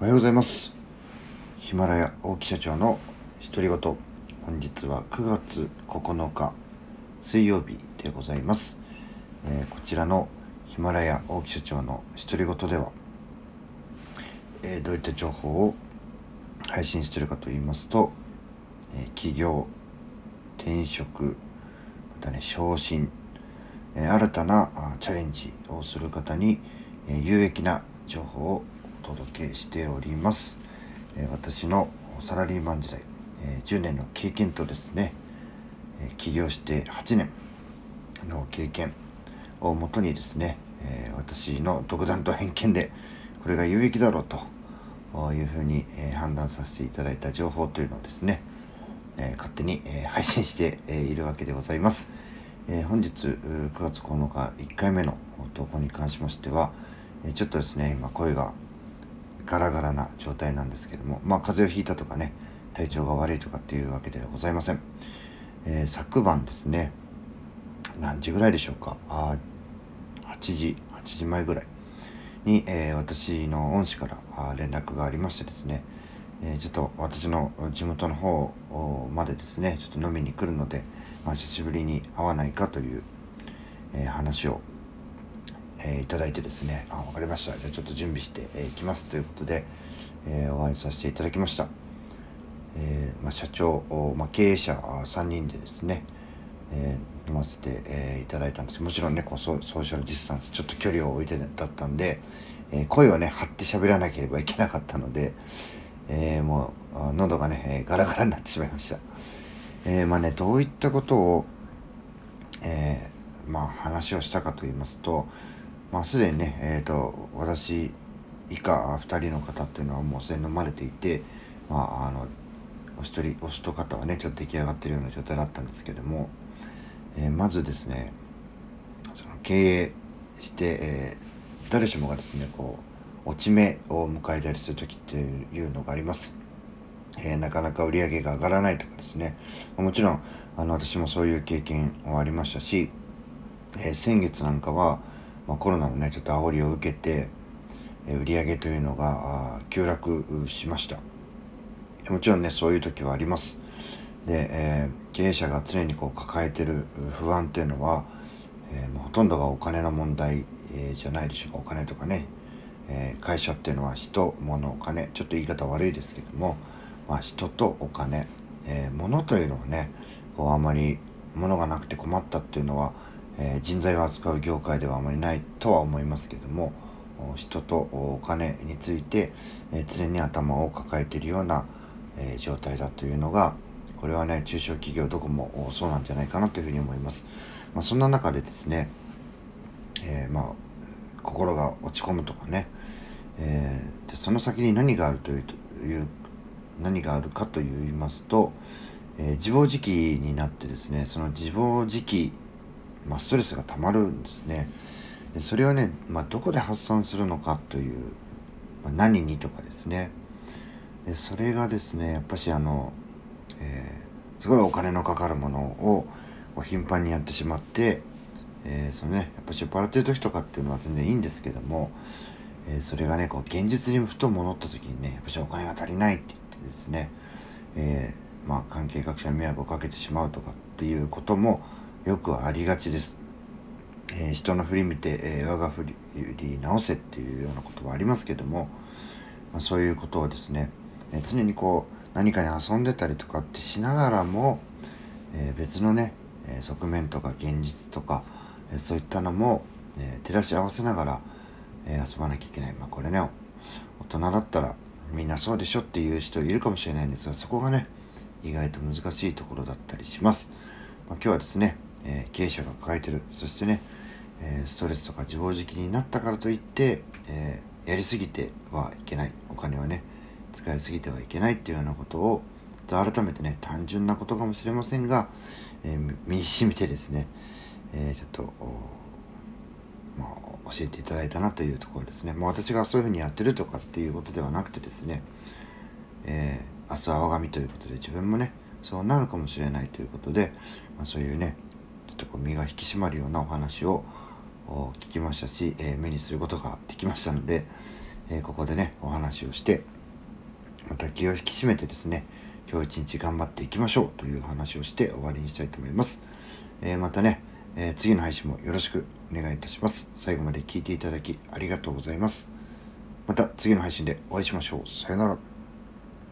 おはようございます。ヒマラヤ大木社長の独り言。本日は9月9日水曜日でございます、えー、こちらのヒマラヤ大木社長の独り言では、えー、どういった情報を配信しているかと言いますと、えー、起業転職またね昇進、え新たなあチャレンジをする方に、え有益な情報を届けしております、え私のサラリーマン時代、え10年の経験とですね、え起業して8年の経験をもとにですね、え私の独断と偏見でこれが有益だろうというふうに、え判断させていただいた情報というのをですね、え勝手に、え配信して、えいるわけでございます、え本日9月9日1回目の投稿に関しましては、えちょっとですね今声がガラガラな状態なんですけどもまあ風邪をひいたとかね体調が悪いとかっていうわけではございません、えー、昨晩ですね何時ぐらいでしょうか？あ8時8時前ぐらいに、えー、私の恩師から連絡がありましてですね、えー、ちょっと私の地元の方までですねちょっと飲みに来るので、まあ、久しぶりに会わないかという、え話をえー、いただいてですね、あ、わかりました。じゃあちょっと準備してい、えー、きますということで、えー、お会いさせていただきました。えーまあ、社長、まあ、経営者3人でですね、えー、飲ませて、えー、いただいたんですもちろんねこうソーシャルディスタンスちょっと距離を置いてだったんで、えー、声をね張って喋らなければいけなかったので、えー、もう喉がね、えー、ガラガラになってしまいました、えー、まあねどういったことを、えー、まあ話をしたかと言いますと、まあ、すでにね、えーと、私以下2人の方っていうのはもうすでに飲まれていて、まあ、あのお一人お一方はねちょっと出来上がってるような状態だったんですけども、えー、まずですねその経営して、えー、誰しもがですねこう落ち目を迎えたりする時っていうのがあります。えー、なかなか売り上げが上がらないとかですねもちろんあの私もそういう経験はありましたし、え、先月なんかはまあ、コロナのねちょっと煽りを受けて、え売り上げというのが急落しました。もちろんねそういう時はあります。で、えー、経営者が常にこう抱えてる不安っていうのは、えー、ほとんどがお金の問題、じゃないでしょうか。お金とかね、え会社っていうのは人物お金。ちょっと言い方悪いですけども、まあ、人とお金、え物というのはねこうあまり物がなくて困ったっていうのはえ、人材を扱う業界ではあまりないとは思いますけども人とお金について、え、常に頭を抱えているような、え、状態だというのがこれはね中小企業どこもそうなんじゃないかなというふうに思います、まあ、そんな中でですね、えまあ心が落ち込むとかね、えーでその先に何があるという何があるかといいますと、え自暴自棄になってですねその自暴自棄まあ、ストレスがたまるんですね。でそれをね、まあ、どこで発散するのかという、まあ、何にとかですね。でそれがですね、やっぱしあの、えー、すごいお金のかかるものを頻繁にやってしまって、えー、そのね、やっぱし酔っ払ってる時とかっていうのは全然いいんですけども、えー、それがね、こう現実にふと戻った時にね、やっぱしお金が足りないって言ってですね、えー、まあ関係各社に迷惑をかけてしまうとかっていうことも、よくありがちです。えー、人の振り見て、えー、我が振り直せっていうようなことはありますけども、まあ、そういうことをですね、えー、常にこう何かに遊んでたりとかってしながらも、え別のね、え側面とか現実とか、えそういったのも、え照らし合わせながら、え遊ばなきゃいけない。まあこれね、大人だったらみんなそうでしょっていう人いるかもしれないんですが、そこがね、意外と難しいところだったりします。まあ、今日はですね、えー、経営者が抱えてる。そしてね、えー、ストレスとか自暴自棄になったからといって、えー、やりすぎてはいけない。お金はね使いすぎてはいけないっていうようなことを改めてね単純なことかもしれませんが、え身にしみてですね、えちょっと、まあ、教えていただいたなというところですね、まあ、私がそういうふうにやってるとかっていうことではなくてですね、え明日は我が身ということで自分もねそうなるかもしれないということで、まあ、そういうねとこう身が引き締まるようなお話を聞きましたし、えー、目にすることができましたので、えここでね、お話をして、また気を引き締めてですね、今日一日頑張っていきましょうという話をして終わりにしたいと思います。えまたね、え次の配信もよろしくお願いいたします。最後まで聞いていただきありがとうございます。また次の配信でお会いしましょう。さよなら。